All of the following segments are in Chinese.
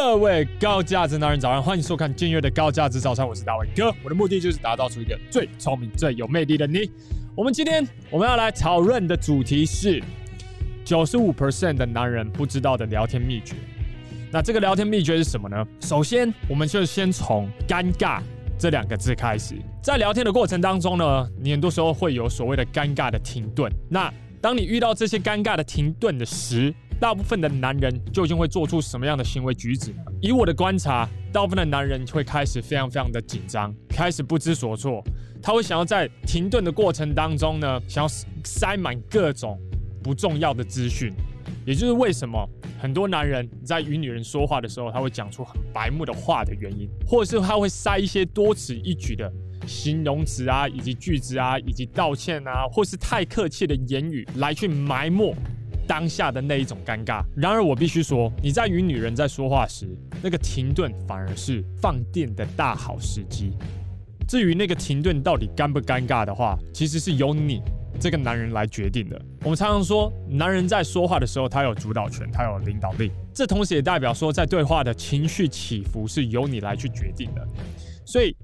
各位高价值男人早上，欢迎收看今日的高价值早餐，我是大卫哥。我的目的就是打造出一个最聪明、最有魅力的你。我们今天我们要来讨论的主题是九十五 percent 的男人不知道的聊天秘诀。那这个聊天秘诀是什么呢？首先，我们就先从尴尬这两个字开始。在聊天的过程当中呢，你很多时候会有所谓的尴尬的停顿。那当你遇到这些尴尬的停顿的时，大部分的男人究竟会做出什么样的行为举止呢？以我的观察，大部分的男人会开始非常非常的紧张，开始不知所措。他会想要在停顿的过程当中呢，想要塞满各种不重要的资讯。也就是为什么很多男人在与女人说话的时候，他会讲出很白目的话的原因，或者是他会塞一些多此一举的。形容词啊，以及句子啊，以及道歉啊，或是太客气的言语来去埋没当下的那一种尴尬。然而，我必须说，你在与女人在说话时，那个停顿反而是放电的大好时机。至于那个停顿到底尴不尴尬的话，其实是由你这个男人来决定的。我们常常说，男人在说话的时候，他有主导权，他有领导力。这同时也代表说，在对话的情绪起伏是由你来去决定的。所以。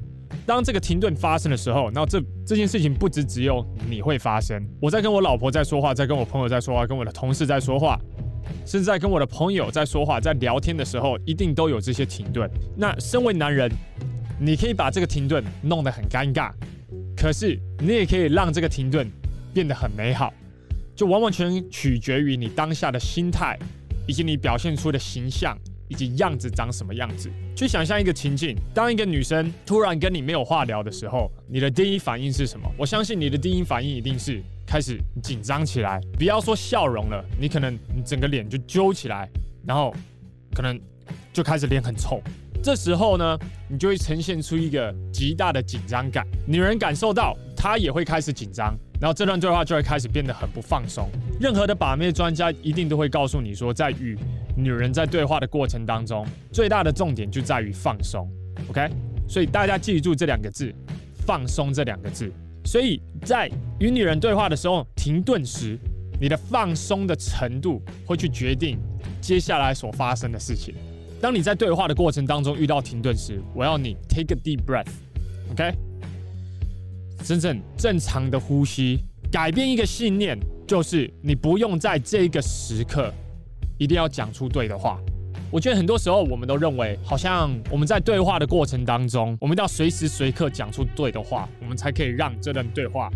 当这个停顿发生的时候，那这这件事情不只只有你会发生。我在跟我老婆在说话，在跟我朋友在说话，跟我的同事在说话，甚至在跟我的朋友在说话，在聊天的时候，一定都有这些停顿。那身为男人，你可以把这个停顿弄得很尴尬，可是你也可以让这个停顿变得很美好，就完完全取决于你当下的心态以及你表现出的形象。以及样子长什么样子？去想象一个情境：当一个女生突然跟你没有话聊的时候，你的第一反应是什么？我相信你的第一反应一定是开始紧张起来。不要说笑容了，你可能你整个脸就揪起来，然后可能就开始脸很臭。这时候呢，你就会呈现出一个极大的紧张感。女人感受到，她也会开始紧张，然后这段对话就会开始变得很不放松。任何的把妹专家一定都会告诉你说，在与女人在对话的过程当中，最大的重点就在于放松，OK？所以大家记住这两个字，放松这两个字。所以在与女人对话的时候，停顿时，你的放松的程度会去决定接下来所发生的事情。当你在对话的过程当中遇到停顿时，我要你 take a deep breath，OK？真正正常的呼吸，改变一个信念，就是你不用在这个时刻。一定要讲出对的话。我觉得很多时候我们都认为，好像我们在对话的过程当中，我们要随时随刻讲出对的话，我们才可以让这段对话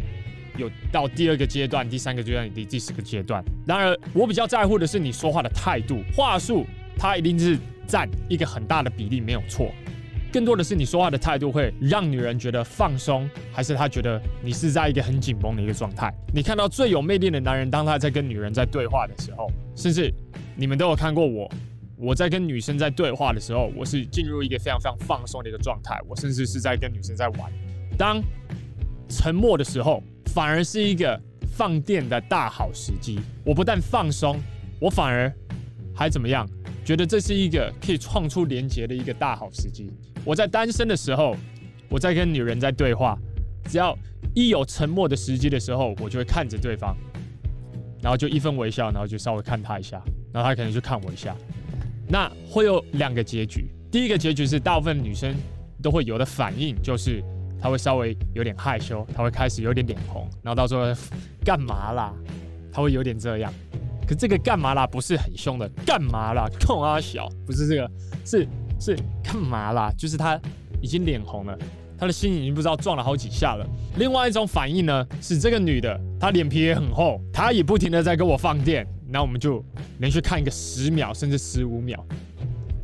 有到第二个阶段、第三个阶段、第第四个阶段。然而，我比较在乎的是你说话的态度、话术，它一定是占一个很大的比例，没有错。更多的是你说话的态度会让女人觉得放松，还是她觉得你是在一个很紧绷的一个状态？你看到最有魅力的男人，当他在跟女人在对话的时候，甚至你们都有看过我，我在跟女生在对话的时候，我是进入一个非常非常放松的一个状态，我甚至是在跟女生在玩。当沉默的时候，反而是一个放电的大好时机。我不但放松，我反而还怎么样？觉得这是一个可以创出连结的一个大好时机。我在单身的时候，我在跟女人在对话，只要一有沉默的时机的时候，我就会看着对方，然后就一分微笑，然后就稍微看她一下，然后她可能就看我一下。那会有两个结局，第一个结局是大部分女生都会有的反应，就是她会稍微有点害羞，她会开始有点脸红，然后到时候干嘛啦？她会有点这样。可这个干嘛啦？不是很凶的，干嘛啦？控阿小，不是这个，是是干嘛啦？就是他已经脸红了，他的心已经不知道撞了好几下了。另外一种反应呢，是这个女的，她脸皮也很厚，她也不停的在跟我放电。那我们就连续看一个十秒，甚至十五秒。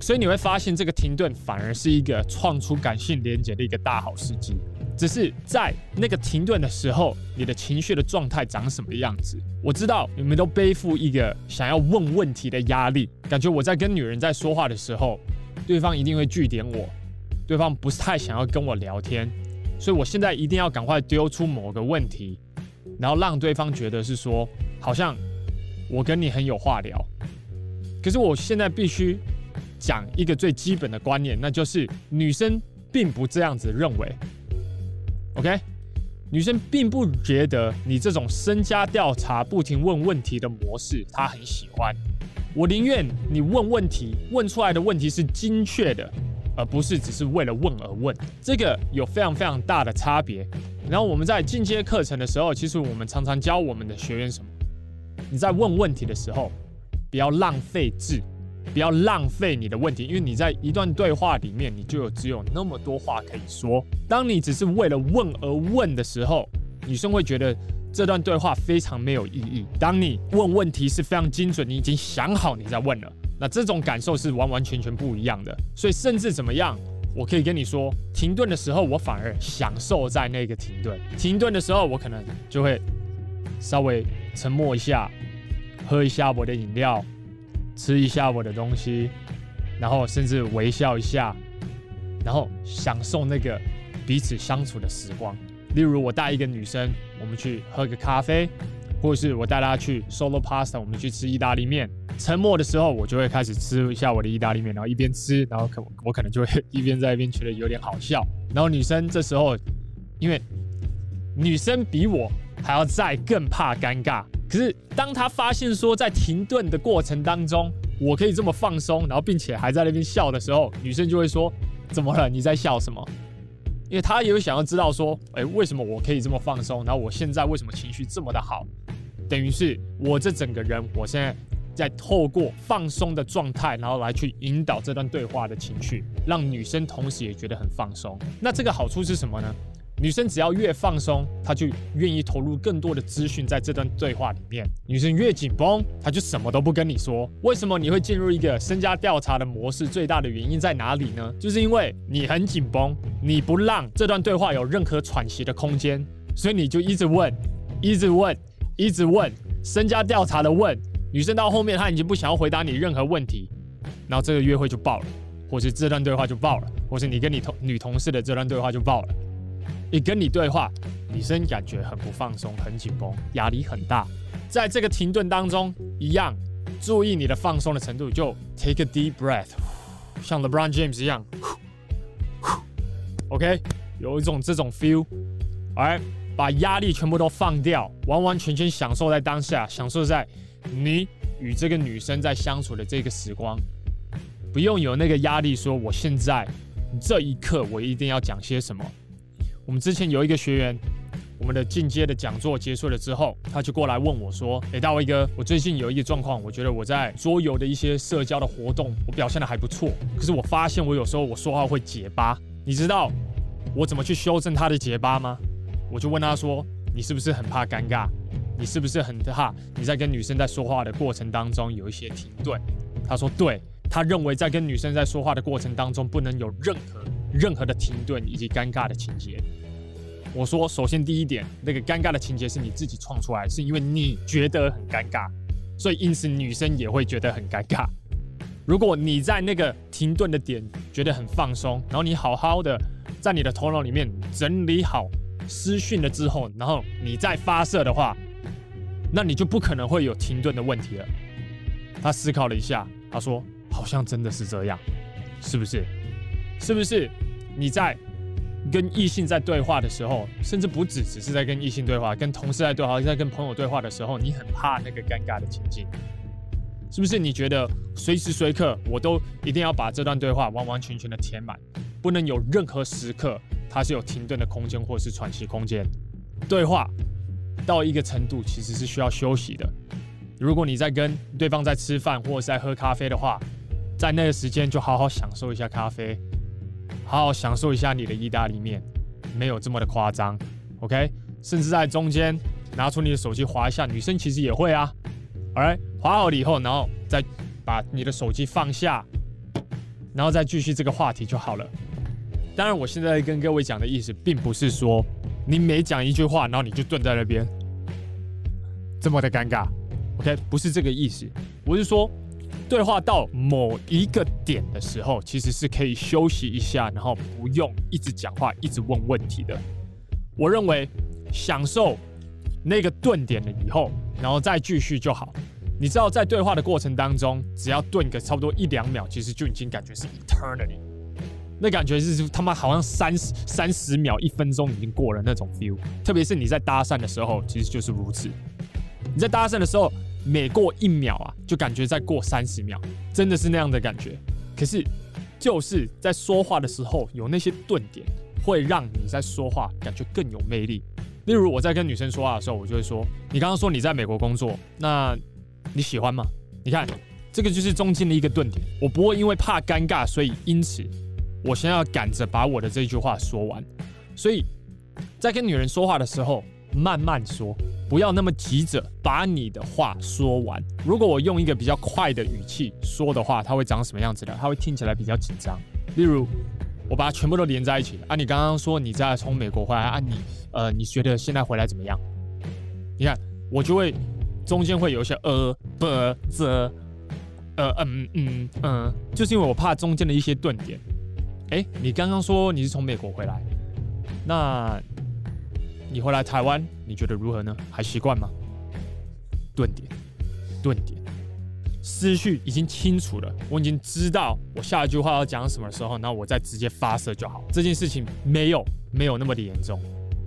所以你会发现，这个停顿反而是一个创出感性连结的一个大好时机。只是在那个停顿的时候，你的情绪的状态长什么样子？我知道你们都背负一个想要问问题的压力，感觉我在跟女人在说话的时候，对方一定会句点我，对方不是太想要跟我聊天，所以我现在一定要赶快丢出某个问题，然后让对方觉得是说，好像我跟你很有话聊。可是我现在必须讲一个最基本的观念，那就是女生并不这样子认为。OK，女生并不觉得你这种身家调查、不停问问题的模式，她很喜欢。我宁愿你问问题，问出来的问题是精确的，而不是只是为了问而问。这个有非常非常大的差别。然后我们在进阶课程的时候，其实我们常常教我们的学员什么？你在问问题的时候，不要浪费字，不要浪费你的问题，因为你在一段对话里面，你就有只有那么多话可以说。当你只是为了问而问的时候，女生会觉得这段对话非常没有意义。当你问问题是非常精准，你已经想好你在问了，那这种感受是完完全全不一样的。所以甚至怎么样？我可以跟你说，停顿的时候，我反而享受在那个停顿。停顿的时候，我可能就会稍微沉默一下，喝一下我的饮料，吃一下我的东西，然后甚至微笑一下，然后享受那个彼此相处的时光。例如，我带一个女生，我们去喝个咖啡，或是我带她去 Solo Pasta，我们去吃意大利面。沉默的时候，我就会开始吃一下我的意大利面，然后一边吃，然后可我可能就会 一边在一边觉得有点好笑。然后女生这时候，因为女生比我还要再更怕尴尬，可是当她发现说在停顿的过程当中，我可以这么放松，然后并且还在那边笑的时候，女生就会说：“怎么了？你在笑什么？”因为她也会想要知道说：“哎，为什么我可以这么放松？然后我现在为什么情绪这么的好？等于是我这整个人，我现在。”在透过放松的状态，然后来去引导这段对话的情绪，让女生同时也觉得很放松。那这个好处是什么呢？女生只要越放松，她就愿意投入更多的资讯在这段对话里面。女生越紧绷，她就什么都不跟你说。为什么你会进入一个身家调查的模式？最大的原因在哪里呢？就是因为你很紧绷，你不让这段对话有任何喘息的空间，所以你就一直问，一直问，一直问，身家调查的问。女生到后面，她已经不想要回答你任何问题，然后这个约会就爆了，或是这段对话就爆了，或是你跟你同女同事的这段对话就爆了。一跟你对话，女生感觉很不放松，很紧绷，压力很大。在这个停顿当中，一样注意你的放松的程度，就 take a deep breath，像 LeBron James 一样，OK，有一种这种 feel，哎，把压力全部都放掉，完完全全享受在当下，享受在。你与这个女生在相处的这个时光，不用有那个压力，说我现在这一刻我一定要讲些什么。我们之前有一个学员，我们的进阶的讲座结束了之后，他就过来问我说：“诶，大卫哥，我最近有一个状况，我觉得我在桌游的一些社交的活动，我表现得还不错，可是我发现我有时候我说话会结巴，你知道我怎么去修正他的结巴吗？”我就问他说：“你是不是很怕尴尬？”你是不是很怕你在跟女生在说话的过程当中有一些停顿？他说对，他认为在跟女生在说话的过程当中不能有任何任何的停顿以及尴尬的情节。我说，首先第一点，那个尴尬的情节是你自己创出来，是因为你觉得很尴尬，所以因此女生也会觉得很尴尬。如果你在那个停顿的点觉得很放松，然后你好好的在你的头脑里面整理好思绪了之后，然后你再发射的话。那你就不可能会有停顿的问题了。他思考了一下，他说：“好像真的是这样，是不是？是不是？你在跟异性在对话的时候，甚至不只只是在跟异性对话，跟同事在对话，在跟朋友对话的时候，你很怕那个尴尬的情境，是不是？你觉得随时随刻我都一定要把这段对话完完全全的填满，不能有任何时刻它是有停顿的空间或是喘息空间？对话。”到一个程度，其实是需要休息的。如果你在跟对方在吃饭或者是在喝咖啡的话，在那个时间就好好享受一下咖啡，好好享受一下你的意大利面，没有这么的夸张，OK？甚至在中间拿出你的手机划一下，女生其实也会啊。Alright，滑好了以后，然后再把你的手机放下，然后再继续这个话题就好了。当然，我现在跟各位讲的意思，并不是说。你每讲一句话，然后你就蹲在那边，这么的尴尬，OK？不是这个意思，我是说，对话到某一个点的时候，其实是可以休息一下，然后不用一直讲话，一直问问题的。我认为，享受那个顿点了以后，然后再继续就好。你知道，在对话的过程当中，只要顿个差不多一两秒，其实就已经感觉是 eternity。那感觉是他妈好像三十三十秒、一分钟已经过了那种 feel，特别是你在搭讪的时候，其实就是如此。你在搭讪的时候，每过一秒啊，就感觉再过三十秒，真的是那样的感觉。可是就是在说话的时候，有那些顿点，会让你在说话感觉更有魅力。例如我在跟女生说话的时候，我就会说：“你刚刚说你在美国工作，那你喜欢吗？”你看，这个就是中间的一个顿点。我不会因为怕尴尬，所以因此我先要赶着把我的这句话说完。所以在跟女人说话的时候，慢慢说。不要那么急着把你的话说完。如果我用一个比较快的语气说的话，它会长什么样子的？它会听起来比较紧张。例如，我把它全部都连在一起啊！你刚刚说你在从美国回来啊你？呃，你觉得现在回来怎么样？你看，我就会中间会有一些呃不这呃嗯嗯嗯，就是因为我怕中间的一些顿点。哎，你刚刚说你是从美国回来，那？你回来台湾，你觉得如何呢？还习惯吗？顿点，顿点，思绪已经清楚了，我已经知道我下一句话要讲什么时候，那我再直接发射就好。这件事情没有没有那么的严重。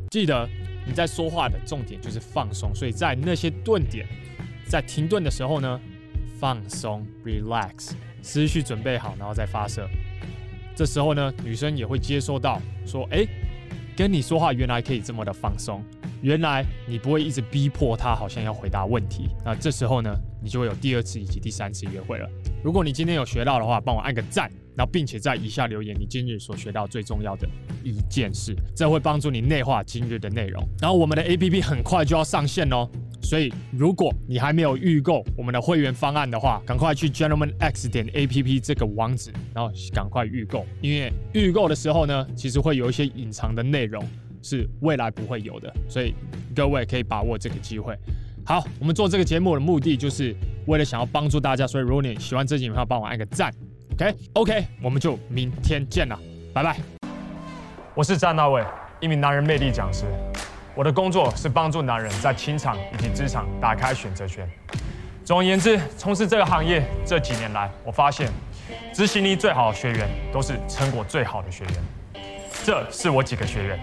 记得你在说话的重点就是放松，所以在那些顿点，在停顿的时候呢，放松，relax，思绪准备好，然后再发射。这时候呢，女生也会接收到，说，哎。跟你说话原来可以这么的放松，原来你不会一直逼迫他，好像要回答问题。那这时候呢，你就会有第二次以及第三次约会了。如果你今天有学到的话，帮我按个赞，然后并且在以下留言你今日所学到最重要的一件事，这会帮助你内化今日的内容。然后我们的 APP 很快就要上线哦。所以，如果你还没有预购我们的会员方案的话，赶快去 gentlemanx 点 app 这个网址，然后赶快预购。因为预购的时候呢，其实会有一些隐藏的内容是未来不会有的，所以各位可以把握这个机会。好，我们做这个节目的目的就是为了想要帮助大家，所以如果你喜欢这集的话，帮我按个赞。OK OK，我们就明天见了，拜拜。我是詹大卫，一名男人魅力讲师。我的工作是帮助男人在情场以及职场打开选择权。总而言之，从事这个行业这几年来，我发现执行力最好的学员都是成果最好的学员。这是我几个学员。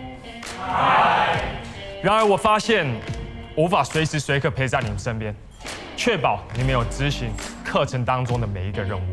然而，我发现无法随时随刻陪在你们身边，确保你们有执行课程当中的每一个任务。